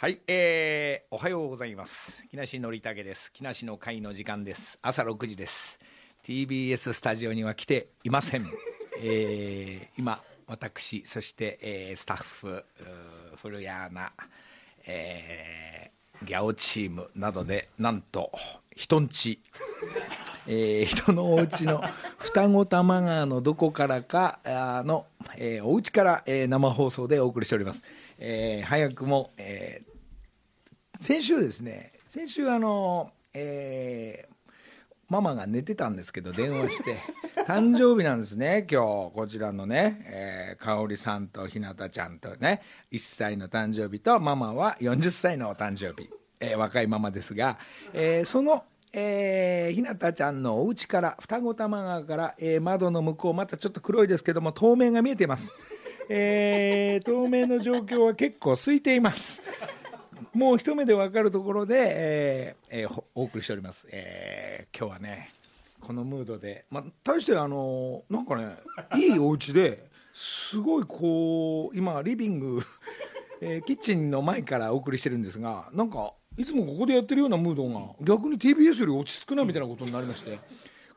はい、えー、おはようございます。木梨憲武です。木梨の会の時間です。朝6時です。TBS スタジオには来ていません。えー、今、私、そして、えースタッフ、古谷アナ、えー、ギャオチームなどで、なんと、人んち、えー人のお家の双子玉川のどこからかあの、えーお家から、えー生放送でお送りしております。えー早くも、えー先週ですね、先週あの、えーママが寝てたんですけど、電話して、誕生日なんですね、今日こちらのね、えー、香織さんとひなたちゃんとね、1歳の誕生日と、ママは40歳のお誕生日、えー若いママですが、えーその、えーひなたちゃんのお家から、双子玉川から、えー窓の向こう、またちょっと黒いですけども、透明が見えています。えー透明の状況は結構空いています。もう一目で分かるところで、えーえーほお送りしております、えー今日はね、このムードで、まあ、大してあのなんかね、いいお家ですごいこう、今、リビング、えーキッチンの前からお送りしてるんですが、なんか、いつもここでやってるようなムードが、逆に TBS より落ち着くなみたいなことになりまして。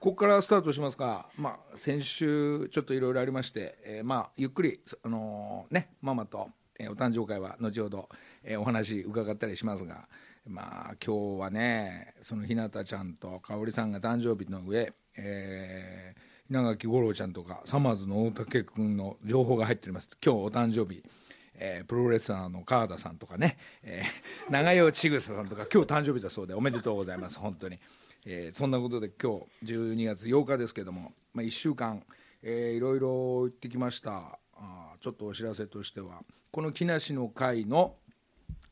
ここからスタートしますが、まあ、先週、ちょっといろいろありまして、えーまあ、ゆっくり、そあのーね、ママと、えお誕生会は後ほど、えお話伺ったりしますが、まあ、今日はね、そのひなたちゃんと香織さんが誕生日の上、えー稲垣吾郎ちゃんとか、サマーズの大竹君の情報が入っております。今日お誕生日。えープロレスラーの川田さんとかね、えー長代千草さんとか今日誕生日だそうでおめでとうございます本当に、えーそんなことで今日12月8日ですけども、まあ、1週間、えーいろいろ行ってきましたあちょっとお知らせとしてはこの木梨の会の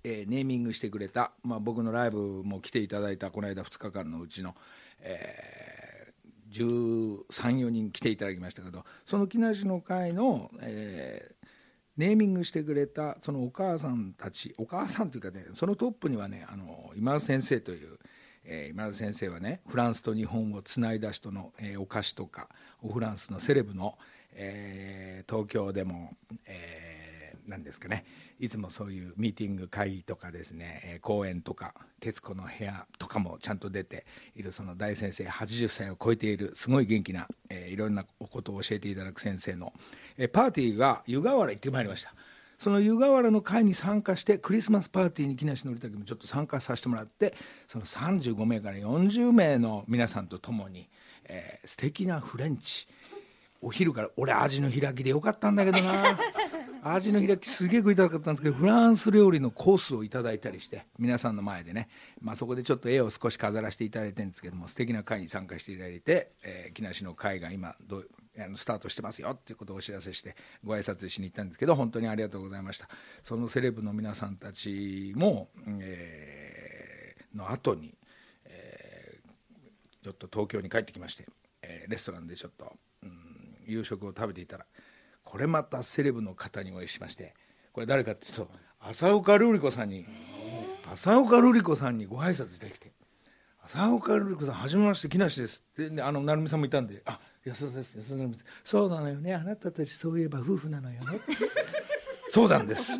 えーネーミングしてくれた、まあ、僕のライブも来ていただいたこの間2日間のうちの、えー、134人来ていただきましたけどその木梨の会の、えーネーミングしてくれたそのお母さんたちお母さんというかねそのトップにはねあの今田先生という、えー今田先生はねフランスと日本をつないだ人の、えーお菓子とかフランスのセレブの、えー東京でも、えーなんですかね。いつもそういうミーティング会議とかですね、え講演とか『徹子の部屋』とかもちゃんと出ているその大先生80歳を超えているすごい元気な、えいろんなことを教えていただく先生の、えパーティーが湯河原行ってまいりました。その湯河原の会に参加してクリスマスパーティーに木梨憲武もちょっと参加させてもらってその35名から40名の皆さんと共に、えー素敵なフレンチ。お昼から俺味の開きでよかったんだけどな。味の開きすげえ食いたかったんですけどフランス料理のコースをいただいたりして皆さんの前でね、まあ、そこでちょっと絵を少し飾らせていただいてるんですけども素敵な会に参加していただいて、えー木梨の会が今どうあのスタートしてますよっていうことをお知らせしてご挨拶しに行ったんですけど本当にありがとうございました。そのセレブの皆さんたちも、えーの後にえーちょっと東京に帰ってきまして、えーレストランでちょっと、うん、夕食を食べていたらこれまたセレブの方にお会いしましてこれ誰かっていうと浅岡瑠璃子さんに浅岡瑠璃子さんにご挨拶できて「浅岡瑠璃子さんはじめまして木梨です」ってであの成美さんもいたんで「あ安田です安田成美ですそうなのよねあなたたちそういえば夫婦なのよね」そうなんです。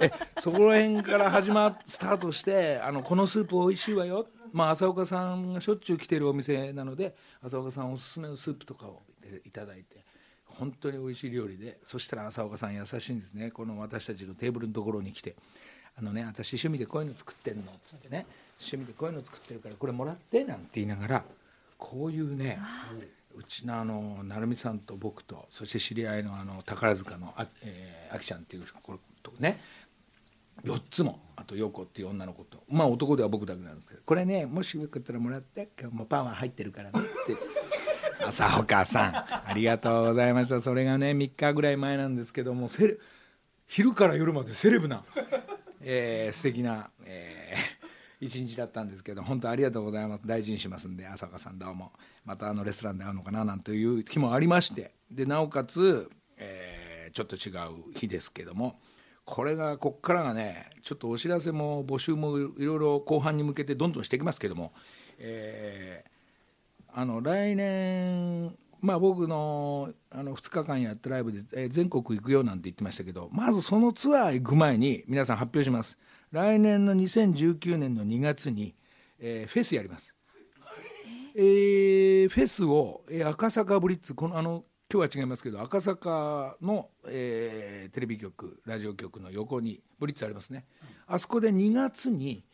え、そこら辺から始まっスタートして、あのこのスープ美味しいわよ。まあ浅岡さんがしょっちゅう来てるお店なので、浅岡さんおすすめのスープとかをいただいて、本当に美味しい料理で、そしたら浅岡さん優しいんですね。この私たちのテーブルのところに来て、あのね、私趣味でこういうの作ってんのっつってね、趣味でこういうの作ってるからこれもらってなんて言いながら、こういうね。うちのあの成美さんと僕とそして知り合いのあの宝塚のあ,、えー、あきちゃんっていうこれとね4つもあと陽子っていう女の子とまあ男では僕だけなんですけどこれねもしよかったらもらって今日もパンは入ってるからねって朝岡さんありがとうございました。それがね3日ぐらい前なんですけどもセレ昼から夜までセレブな、えー、素敵な、えー一日だったんですけど本当ありがとうございます。大事にしますんで朝岡さんどうも。またあのレストランで会うのかななんていう日もありまして。でなおかつ、えーちょっと違う日ですけども。これがこっからがねちょっとお知らせも募集もいろいろ後半に向けてどんどんしていきますけども、えーあの来年まあ、僕のあの2日間やったライブで、えー全国行くよなんて言ってましたけどまずそのツアー行く前に皆さん発表します。来年の2019年の2月に、えー、フェスやります、えー、フェスを、えー、赤坂ブリッツこのあの今日は違いますけど赤坂の、えー、テレビ局ラジオ局の横にブリッツありますね、あそこで2月に、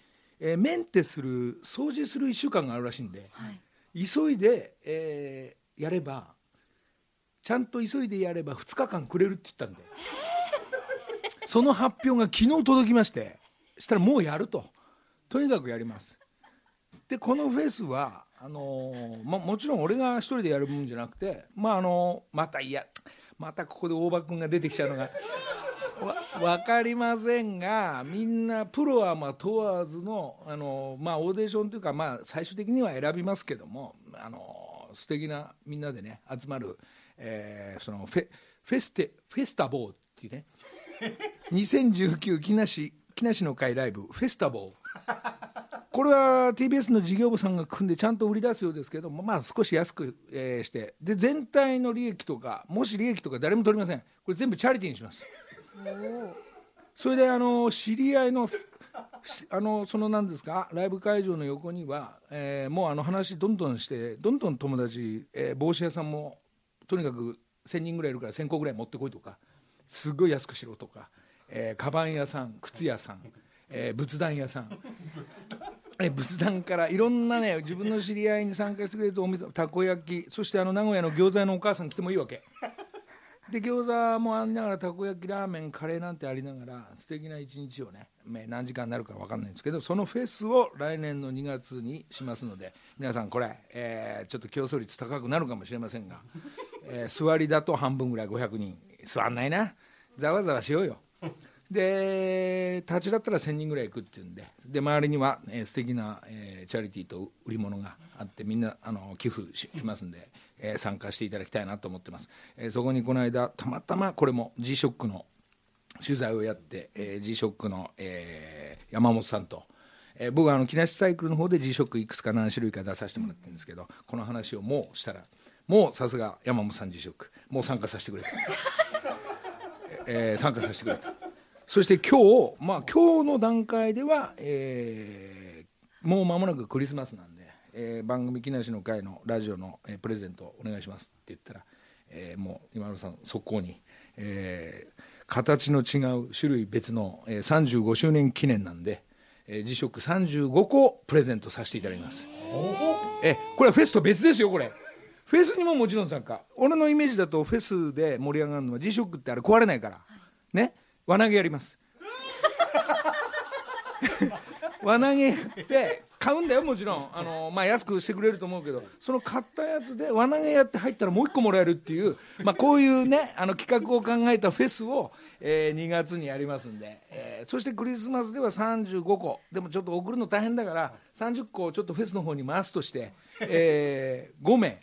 えー、メンテする掃除する1週間があるらしいんで、はい、急いで、えー、やればちゃんと急いでやれば2日間くれるって言ったんでその発表が昨日届きましてしたらもうやると。とにかくやります。でこのフェスはあのー、ま、もちろん俺が一人でやるもんじゃなくてまああのー、またいやまたここで大場君が出てきちゃうのが分かりませんがみんなプロはまあ問わずのあの、まあ、オーディションというか、まあ、最終的には選びますけどもあの素敵なみんなでね集まる、えー、そのフェフェステフェスタボーっていうね2019木梨木梨の会ライブフェスタボー。これは TBS の事業部さんが組んでちゃんと売り出すようですけども、まあ、少し安く、えー、して。で全体の利益とかもし利益とか誰も取りません。これ全部チャリティーにします。それであの知り合いのあのその何ですかライブ会場の横には、えー、もうあの話どんどんしてどんどん友達、えー、帽子屋さんもとにかく1000人ぐらいいるから1000個ぐらい持ってこいとかすっごい安くしろとか、えー、カバン屋さん靴屋さん、えー、仏壇屋さんえ仏壇からいろんなね自分の知り合いに参加してくれるとお店たこ焼きそしてあの名古屋の餃子屋のお母さん来てもいいわけ。で餃子もありながらたこ焼きラーメンカレーなんてありながら素敵な一日をね何時間になるか分かんないんですけどそのフェスを来年の2月にしますので皆さんこれ、えー、ちょっと競争率高くなるかもしれませんが、えー、座りだと半分ぐらい500人。座んないな。ざわざわしようよ。で立ちだったら1000人ぐらい行くっていうんでで周りには、えー、素敵な、えー、チャリティーと売り物があってみんなあの寄付しますんで、えー、参加していただきたいなと思ってます、えー、そこにこの間たまたまこれも G ショックの取材をやって、えー、G ショックの、えー、山本さんと、えー、僕はあの木梨サイクルの方で G ショックいくつか何種類か出させてもらってるんですけどこの話をもうしたらもうさすが山本さん G ショック。もう参加させてくれた、えー、参加させてくれたそして今日、まあ、今日の段階では、えー、もう間もなくクリスマスなんで、えー、番組木梨の会のラジオの、えー、プレゼントお願いしますって言ったら、えー、もう今村さん速攻に、えー、形の違う種類別の、えー、35周年記念なんで、えー、辞職35個プレゼントさせていただきます。えこれはフェスと別ですよこれ。フェスにももちろん参加。俺のイメージだとフェスで盛り上がるのは辞職ってあれ壊れないから。ね。輪投げやります。輪投げって買うんだよもちろん。あの、まあ、安くしてくれると思うけど。その買ったやつで輪投げやって入ったらもう1個もらえるっていう、まあ、こういうねあの企画を考えたフェスを、えー、2月にやりますんで、えー、そしてクリスマスでは35個。でもちょっと送るの大変だから30個をちょっとフェスの方に回すとして、えー、5名。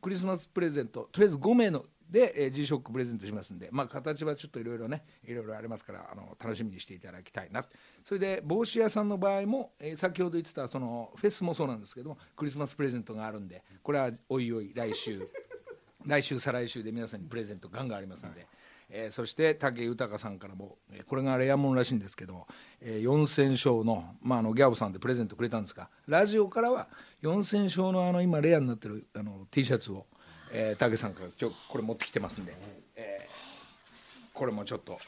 クリスマスプレゼント。とりあえず5名ので、えー、G ショックプレゼントしますんで、まあ、形はちょっといろいろねいろいろありますからあの楽しみにしていただきたいな。それで帽子屋さんの場合も、えー、先ほど言ってたそのフェスもそうなんですけどもクリスマスプレゼントがあるんでこれはおいおい来週 来週再来週で皆さんにプレゼントガンガンありますんで、えー、そして武豊さんからも、えー、これがレアもんらしいんですけど、えー、4000勝の,、まあ、あのギャオさんでプレゼントくれたんですがラジオからは4000勝のあの今レアになってるあの T シャツをえー、さんから今日これ持ってきてますんで、えー、これもちょっと、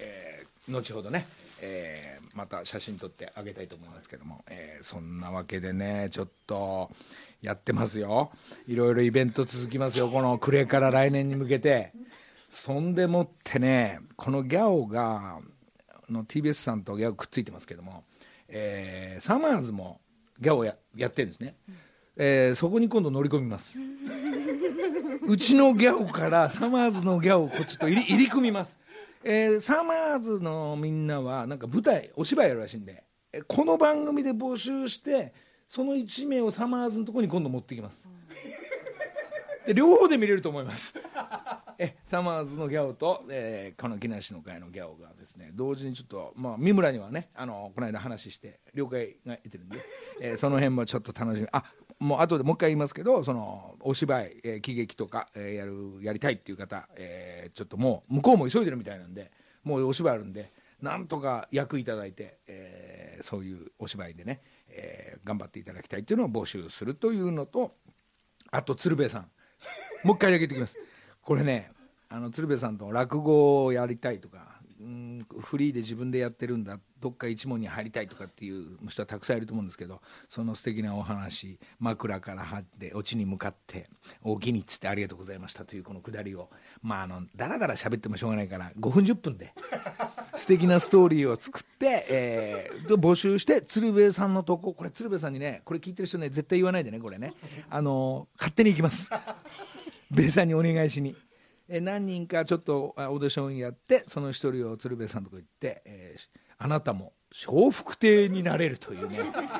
えー、後ほどね、えー、また写真撮ってあげたいと思いますけども、えー、そんなわけでねちょっとやってますよ。いろいろイベント続きますよ。この暮れから来年に向けて。そんでもってねこのギャオがの TBS さんとギャオくっついてますけども、えー、サマーズもギャオややってるんですね、えー、そこに今度乗り込みます。うちのギャオからサマーズのギャオをこっちと入り入り組みます、えー、サマーズのみんなはなんか舞台お芝居やるらしいんで、この番組で募集してその1名をサマーズのところに今度持ってきます、で両方で見れると思います。えサマーズのギャオと、えー、この木梨の会のギャオがですね同時にちょっと、まあ、三村にはねあのこの間話して了解が得てるんで、えー、その辺もちょっと楽しみ。あもう後でもう一回言いますけどそのお芝居、えー、喜劇とか、えー、やるやりたいっていう方、えー、ちょっともう向こうも急いでるみたいなんでもうお芝居あるんでなんとか役いただいて、えーそういうお芝居でね、えー頑張っていただきたいというのを募集するというのとあと鶴瓶さん。もう一回だけ言ってきます。これねあの鶴瓶さんと落語をやりたいとかうんフリーで自分でやってるんだどっか一問に入りたいとかっていう人はたくさんいると思うんですけどその素敵なお話枕から張ってオチに向かって「おおきに」っつって「ありがとうございました」というこのくだりをまああのだらだら喋ってもしょうがないから5分10分で素敵なストーリーを作って、えーで募集して鶴瓶さんのとここれ鶴瓶さんにねこれ聞いてる人ね絶対言わないでねこれね。あの勝手に行きます。ベさんにお願いしに。え何人かちょっとあオーディションやってその一人を鶴瓶さんのとこ行って、えーあなたも笑福亭になれるというね。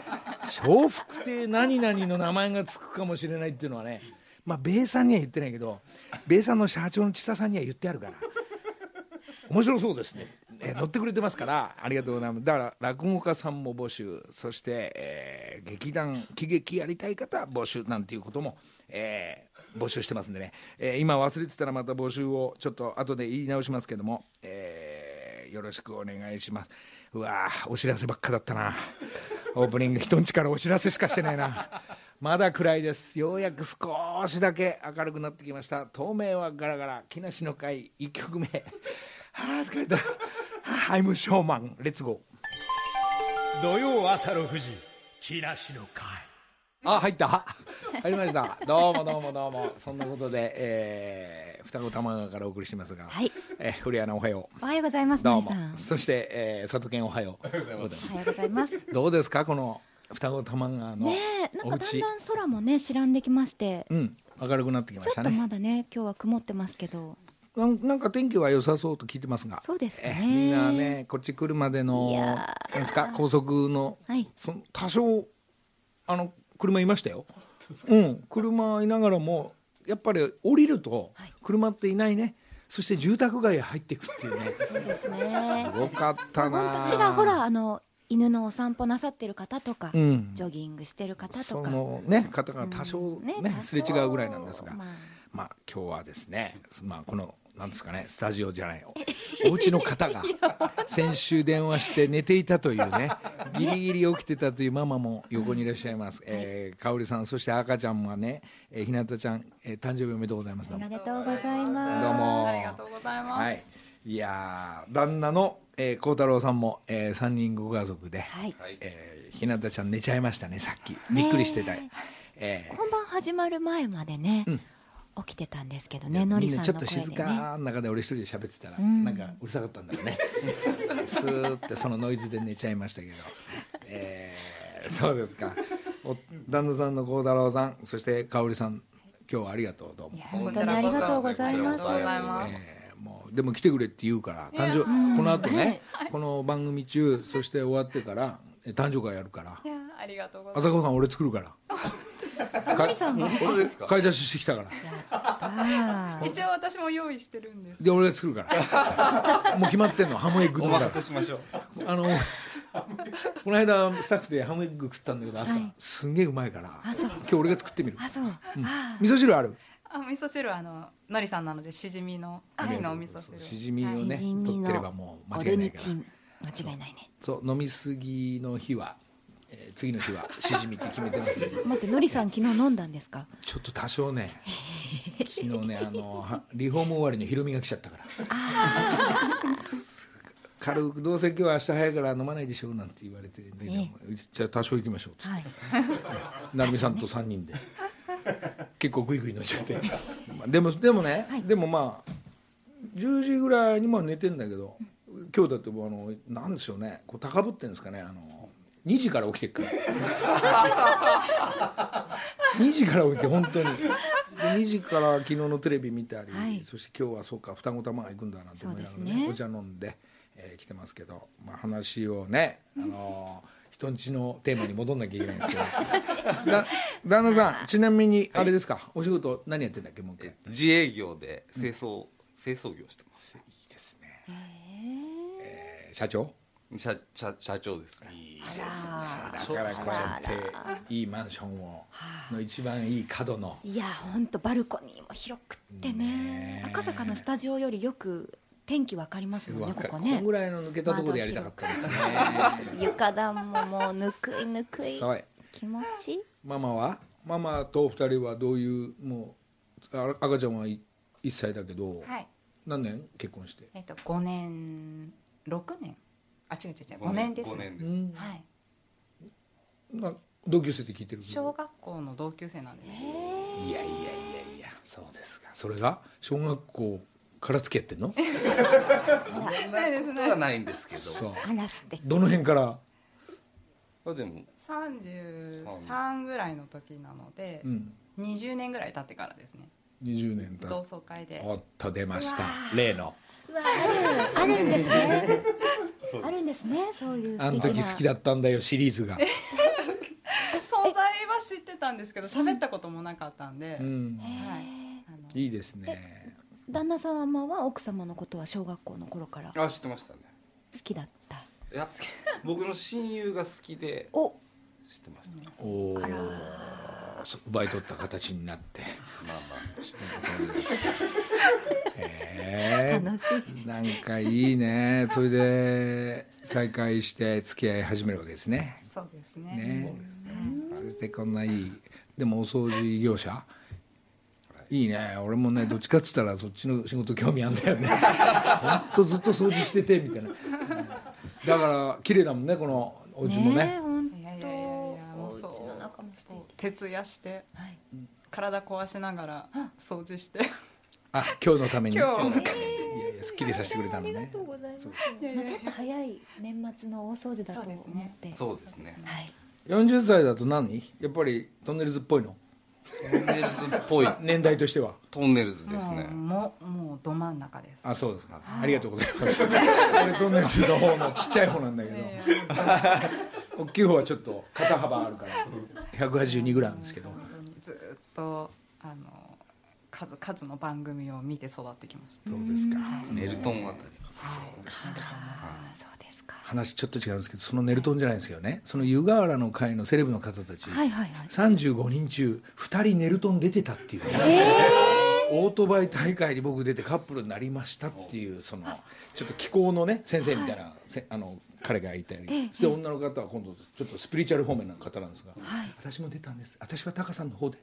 笑福亭何々の名前がつくかもしれないっていうのはねまあベイさんには言ってないけどベイさんの社長の千佐さんには言ってあるから面白そうですね、えー乗ってくれてますからありがとうございます。だから落語家さんも募集そして、えー劇団喜劇やりたい方募集なんていうことも、えー募集してますんでね、えー今忘れてたらまた募集をちょっと後で言い直しますけども、えーよろしくお願いします。うわお知らせばっかだったな。オープニング人んちからお知らせしかしてないな。まだ暗いです。ようやく少しだけ明るくなってきました。透明はガラガラ。木梨の会1曲目。は あ疲れた。アイムショーマンレッツゴー。土曜朝6時木梨の会。あ入った。入りました。どうもどうもどうも。そんなことで、えー、双子玉川からお送りしてますが、はい。えー、古谷アナおはよおはようございます、うどうも。そして、えー、佐藤健おはよう。おはようございます。どうですかこの双子玉川のねえ、お家なんかだんだん空もね、白んできまして。うん明るくなってきまちょっとしたねまだね、今日は曇ってますけど。なんなんか天気は良さそうと聞いてますが。そうですね。えーみんなねこっち来るまでのいやー。なんですか高速のはい。その多少あの車いましたよ、うん、車いながらもやっぱり降りるとはい。車っていないね。そして住宅街へ入っていくっていうね。そうですね。すごかったな。本当ちらほら、あの、犬のお散歩なさってる方とか、うん。ジョギングしてる方とか。そのね方が多少うん。ね,、多少。すれ違うぐらいなんですが、まあ。まあ今日はですね、まあ、このなんですかねスタジオじゃない。お家の方が。先週電話して寝ていたというね。ギリギリ起きてたというママも横にいらっしゃいます、えー、香織さんそして赤ちゃんはね、えー、ひなたちゃん、えー、誕生日おめでとうございます。おめでとうございます。どうも。ありがとうございます。はい。いやー旦那のえー孝、太郎さんも、えー、3人ご家族で、はい。えーひなたちゃん寝ちゃいましたねさっき。びっくりしてた、ねえー。本番始まる前までね、うん起きてたんですけどね、のりみんさのなんちょっと静声でね。かな中で俺一人で喋ってたら、うん。なんかうるさかったんだろうね。スーってそのノイズで寝ちゃいましたけど、えーそうですか。お旦那さんの孝太郎さんそして香織さん今日はありがとうどうも。いや、本当にありがとうございます。こちらこそありがとうございます。えーもうでも来てくれって言うから誕生この後ねこの番組中そして終わってからえ誕生会やるから。いやありがとうござい朝顔さん俺作るからのりさんが？ます。本当ですか？買い出ししてきたから一応私も用意してるんです。で俺が作るから もう決まってんのハムエッグお丼だ任せしましょう。あのこの間スタッフでハムエッグ食ったんだけど朝、はいすんげえうまいからあそう今日俺が作ってみるあ、そう。あ味噌汁ある？あ味噌汁はあののりさんなのでしじみの貝のお味噌汁。しじみをね、しじみの取ってればもう間違いないから。間違いないね。そう飲みすぎの日は、えー次の日はしじみって決めてます待って、のりさん昨日飲んだんですか？ちょっと多少ね。昨日ねあのはリフォーム終わりにヒロミが来ちゃったから。軽くどうせ今日は明日早いから飲まないでしょうなんて言われて、ねじゃあ多少行きましょうっつって。はい。成美さんと3人で。結構グイグイ飲んじゃって。まあでもでもね、はい。でもまあ10時ぐらいにも寝てんだけど今日だってもうあのなんでしょうね。こう高ぶってるんですかねあの2時から起きてるから。2時から起きて本当に。で2時から昨日のテレビ見たり、はい。そして今日はそうか双子玉が行くんだなと思いながらねね。お茶飲んで、えー来てますけど、まあ、話をね、あのー人んちのテーマに戻んなきゃいけないんですけど。だ旦那さんちなみにあれですか、お仕事何やってんだっけもう一回。自営業で清掃、清掃業してます。いいですね、ええー社長？社社社長ですね。ー。あらだからこうやっていいマンションをの一番いい角の。いや、本当バルコニーも広くってね。赤坂のスタジオよりよく天気わかりますもんねここね。こんぐらいの抜けたところでやりたかったですね。床暖ももうぬくいぬくい。気持ち？いいママは？ママとお二人はどういうもうあ赤ちゃんは1歳だけど、はい。何年結婚して？えっと5年6年あ違う違う違う。5年です。5年です。うん。はい。な同級生って聞いてる小学校の同級生なんです。いやいやいやいや。そうですか。それが小学校から付き合ってんの？そんなことはないんですけど。そう。あら素敵どの辺から？あでも。33ぐらいの時なのでうん。20年ぐらい経ってからですね。20年経同っ窓会で。おっと出ました。例の。うわあるあるんですねあるんですねそういうあの時好きだったんだよシリーズが。存在は知ってたんですけど喋ったこともなかったんで、うん。はい。いいですね。旦那様は奥様のことは小学校の頃からあ知ってましたね。好きだった？いや僕の親友が好きでお。知ってましたおおそ奪い取った形になって。まあまあ え楽しい。なんかいいね。それで再会して付き合い始めるわけですね。そうですね。ね。そしてこんないい。でもお掃除業者。いいね。俺もねどっちかっつったらそっちの仕事興味あんだよね。ほんとずっと掃除しててみたいな。だから綺麗だもんねこのお家もね。え本いやいやいやいやも当おうそう。家の中も素敵。徹夜してはい。体壊しながら掃除してあ今日のために。今日。のたいやいやすっきりさせてくれたのありがねとうございます。ちょっと早い年末の大掃除だとそうです思ねって。そうですね。はい。40歳だと何？やっぱりトンネルズっぽいの？トンネルズっぽい。年代としては。トンネルズですね。もうもうもうど真ん中です。あそうですか。ありがとうございます。俺トンネルズの方のちっちゃい方なんだけど。大きい方はちょっと肩幅あるから。182ぐらいなんですけど。本当にずっとあの数数の番組を見て育ってきました。そうですか。ネルトンあたりあそうですか。話ちょっと違うんですけどそのネルトンじゃないんですけどねその湯河原の会のセレブの方たち。はいはいはい。35人中2人ネルトン出てたっていう。ね、オートバイ大会に僕出てカップルになりましたっていうそのちょっと気候のね先生みたいな、せあの彼がいたり、ええ。そして女の方は今度ちょっとスピリチュアル方面の方なんですが、はい。私も出たんです。私はタカさんの方で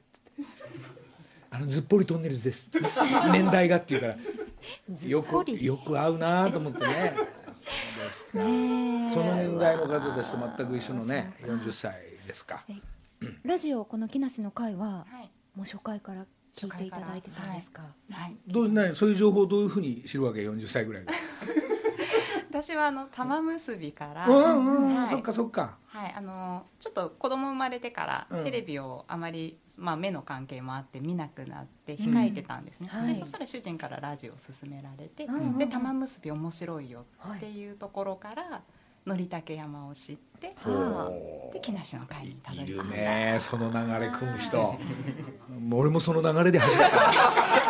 あのずっぽりトンネルズです。年代がっていうから。よくよく合うなと思ってね。そうですかね。えその年代の方たちと全く一緒のね40歳ですか。ラジオこの木梨の会ははい。もう初回から聞いていただいてたんですか？はい。どうねそういう情報をどういうふうに知るわけ？40歳ぐらいが私はあの玉結びから、うんうん、はい。そっかそっか。はい、あのちょっと子供生まれてからうん。テレビをあまり、まあ、目の関係もあって見なくなって控えてたんですね、うん。はい。でそしたら主人からラジオを勧められて、うんうんで玉結び面白いよっていうところからのりたけ山を知って、はで木梨の会にたどいるり着いた。ねその流れ組む人。俺もその流れで始めた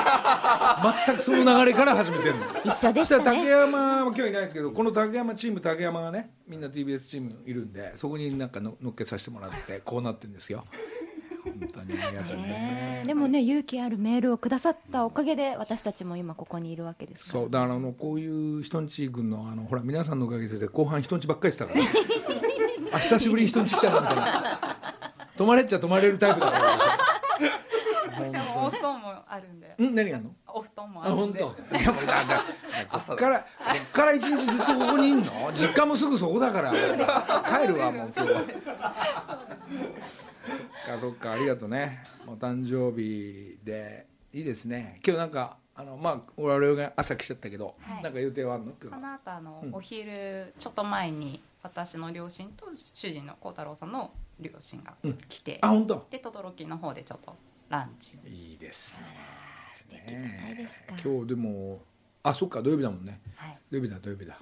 全くその流れから始めてるの。一緒でそしたたね山は今日いないですけどこの竹山チーム竹山がねみんな TBS チームいるんでそこになんかの乗っけさせてもらってこうなってるんですよ。本当にありがたいね。でもね勇気あるメールをくださったおかげで私たちも今ここにいるわけですから。そうだからあのこういう人んち君のあのほら皆さんのおかげで後半人んちばっかりしてたからあ久しぶりに人んち来たなみたいな泊まれっちゃ泊まれるタイプだから。でもお布団もあるんで。ん何があんの？あ本当？いやもうだだこっからこっから一日ずっとここにいんの？実家もすぐそこだから帰るわもう今日は。そっかそっかありがとうね。お誕生日でいいですね。今日なんかあのまあ我々が朝来ちゃったけど、はいなんか予定はあるの？今この後あの、うんお昼ちょっと前に私の両親と主人の幸太郎さんの両親が来て、あ本当？で轟の方でちょっとランチをいいですね。素敵じゃないですか今日でもあそっか土曜日だもんね。はい土曜日だ土曜日だ。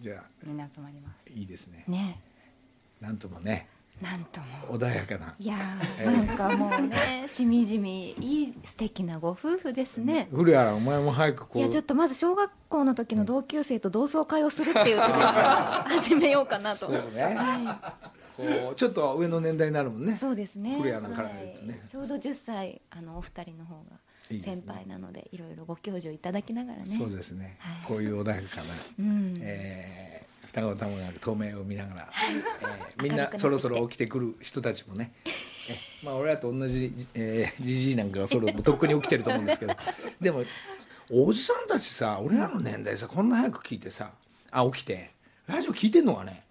じゃあみんな集まりますいいですね。ねなんともねなんとも穏やかな。いやーなんかもうねしみじみいい素敵なご夫婦ですね 古谷お前も早くこう。いやちょっとまず小学校の時の同級生と同窓会をするっていうところから始めようかなとそうね。はこうちょっと上の年代になるもんい、ね。そうですね古谷なんかねはいちょうど10歳あのお二人の方が先輩なのでいろいろご教授いただきながらね。そうですね、はい。こういう穏やかな、うん。えー双子玉が透明を見ながら、えーみんなそろそろ起きてくる人たちもね、えまあ俺らと同じえーじじいなんかがそろとっくに起きてると思うんですけど。でもおじさんたちさ俺らの年代さこんな早く聞いてさあ起きて。ラジオ聞いてんのかね？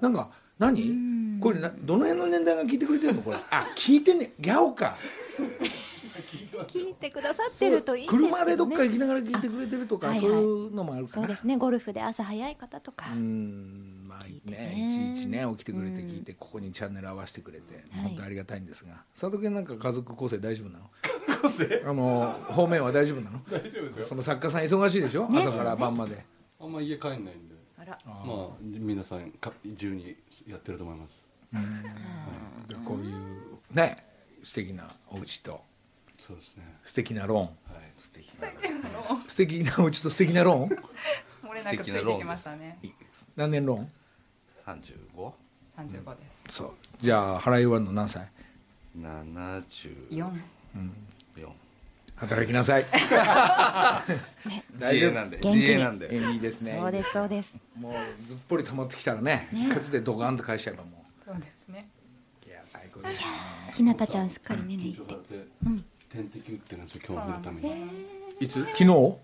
なんか何？これなどの辺の年代が聞いてくれてるの？これ。あ聞いてんねギャオか聞いてくださってるといいですね、車でどっか行きながら聞いてくれてるとか、あはいはい。そういうのもあるかな。そうですね。ゴルフで朝早い方とか、うんまあねね。いちいちね起きてくれて聞いて、ここにチャンネル合わせてくれて、はい。本当ありがたいんですが。佐藤君なんか家族構成大丈夫なの？構成？あの方面は大丈夫なの？大丈夫ですよ。その作家さん忙しいでしょ、ね。朝から晩まで、あんま家帰んないんで。あら。あまあ皆さんか自由にやってると思います。でこういうね素敵なお家とそうですね。素敵なローンはい。素敵な素敵なお家と素敵なローン漏れなくついてきましたね。何年ローン35 35です。そう。じゃあ払い終わるの何歳74 4働きなさい。自営なんで自営なんで。えいいですね。そうですそうです。もうずっぽり溜まってきたらねね。一発でドカンと返しちゃえばもそうですね。ういや最高ですね。ひなたちゃんすっかりね寝て。緊張されて点滴打ってるんですよ今日のために。いつ？昨日？一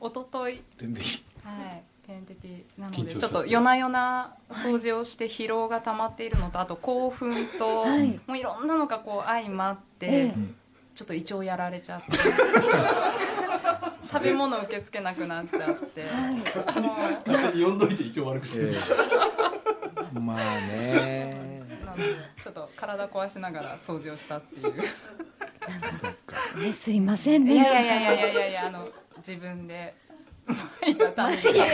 昨日。点滴。はい。点滴なのでちょっと夜な夜な掃除をして疲労が溜まっているのとあと興奮と、はい。もういろんなのがこう相まって、ええ。ちょっと胃腸やられちゃって。食べ物受け付けなくなっちゃって、も呼んどいて一応悪くしてる。まあね。うなのでちょっと体壊しながら掃除をしたっていうそっか。ねすいませんね。いやいやいやいやいやいやいやあの自分で。悪いことじゃ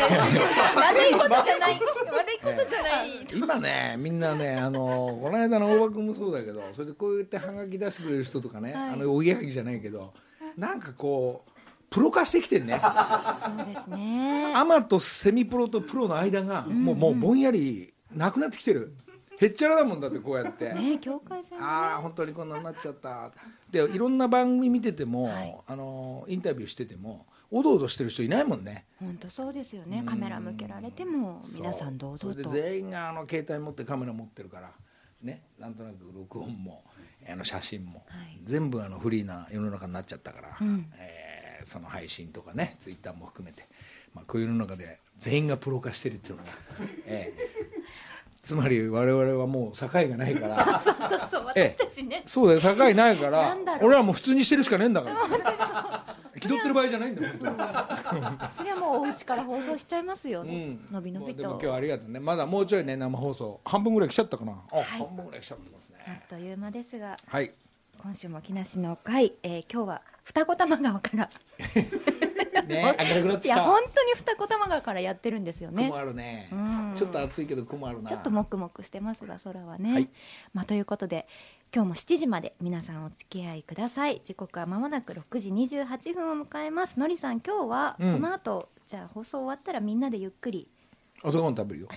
ない悪いことじゃない、今ねみんなねあのこの間の大場君もそうだけどそれでこうやってハガキ出してくれる人とかね、はい。あのおぎやはぎじゃないけどなんかこうプロ化してきてんね。そうですね。アマとセミプロとプロの間がもう,、もうぼんやりなくなってきてるへっちゃらだもんだってこうやって。ね境界線ああ本当にこんなになっちゃった。でいろんな番組見てても、はい。あのインタビューしててもおどおどしてる人いないもんね。本当そうですよね。カメラ向けられても皆さん堂々と。れで全員があの携帯持ってカメラ持ってるからねなんとなく録音もあの写真も、はい。全部あのフリーな世の中になっちゃったから、うん。えーその配信とかねツイッターも含めて、まあ、こういう世の中で全員がプロ化してるっていうのが、えーつまり我々はもう境がないから。そうそうええ。私たちね。そうだよ境ないから俺らもう普通にしてるしかねえんだから。気取ってる場合じゃないんだよ。それはもうお家から放送しちゃいますよ、うん。のびのびと。でも今日はありがとうね。まだもうちょいね生放送。半分ぐらい来ちゃったかな。あ、半分ぐらい来ちゃってますあっねという間ですがはい。今週も木梨の会、えー今日は二子玉川から。ね明るくなってきた。いや本当に二子玉川からやってるんですよね。雲あるね。うんちょっと暑いけど雲あるな。ちょっともくもくしてますが空はね、はい。まあ、ということで今日も7時まで皆さんお付き合いください。時刻はまもなく6時28分を迎えます。のりさん今日はこうん。の後、じゃあ放送終わったらみんなでゆっくり。朝ごはん食べるよ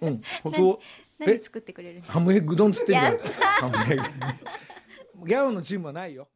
う。ん。放送え何作ってくれるハムエッグ丼つってんじゃんハムエッグ。ギャオのチームはないよ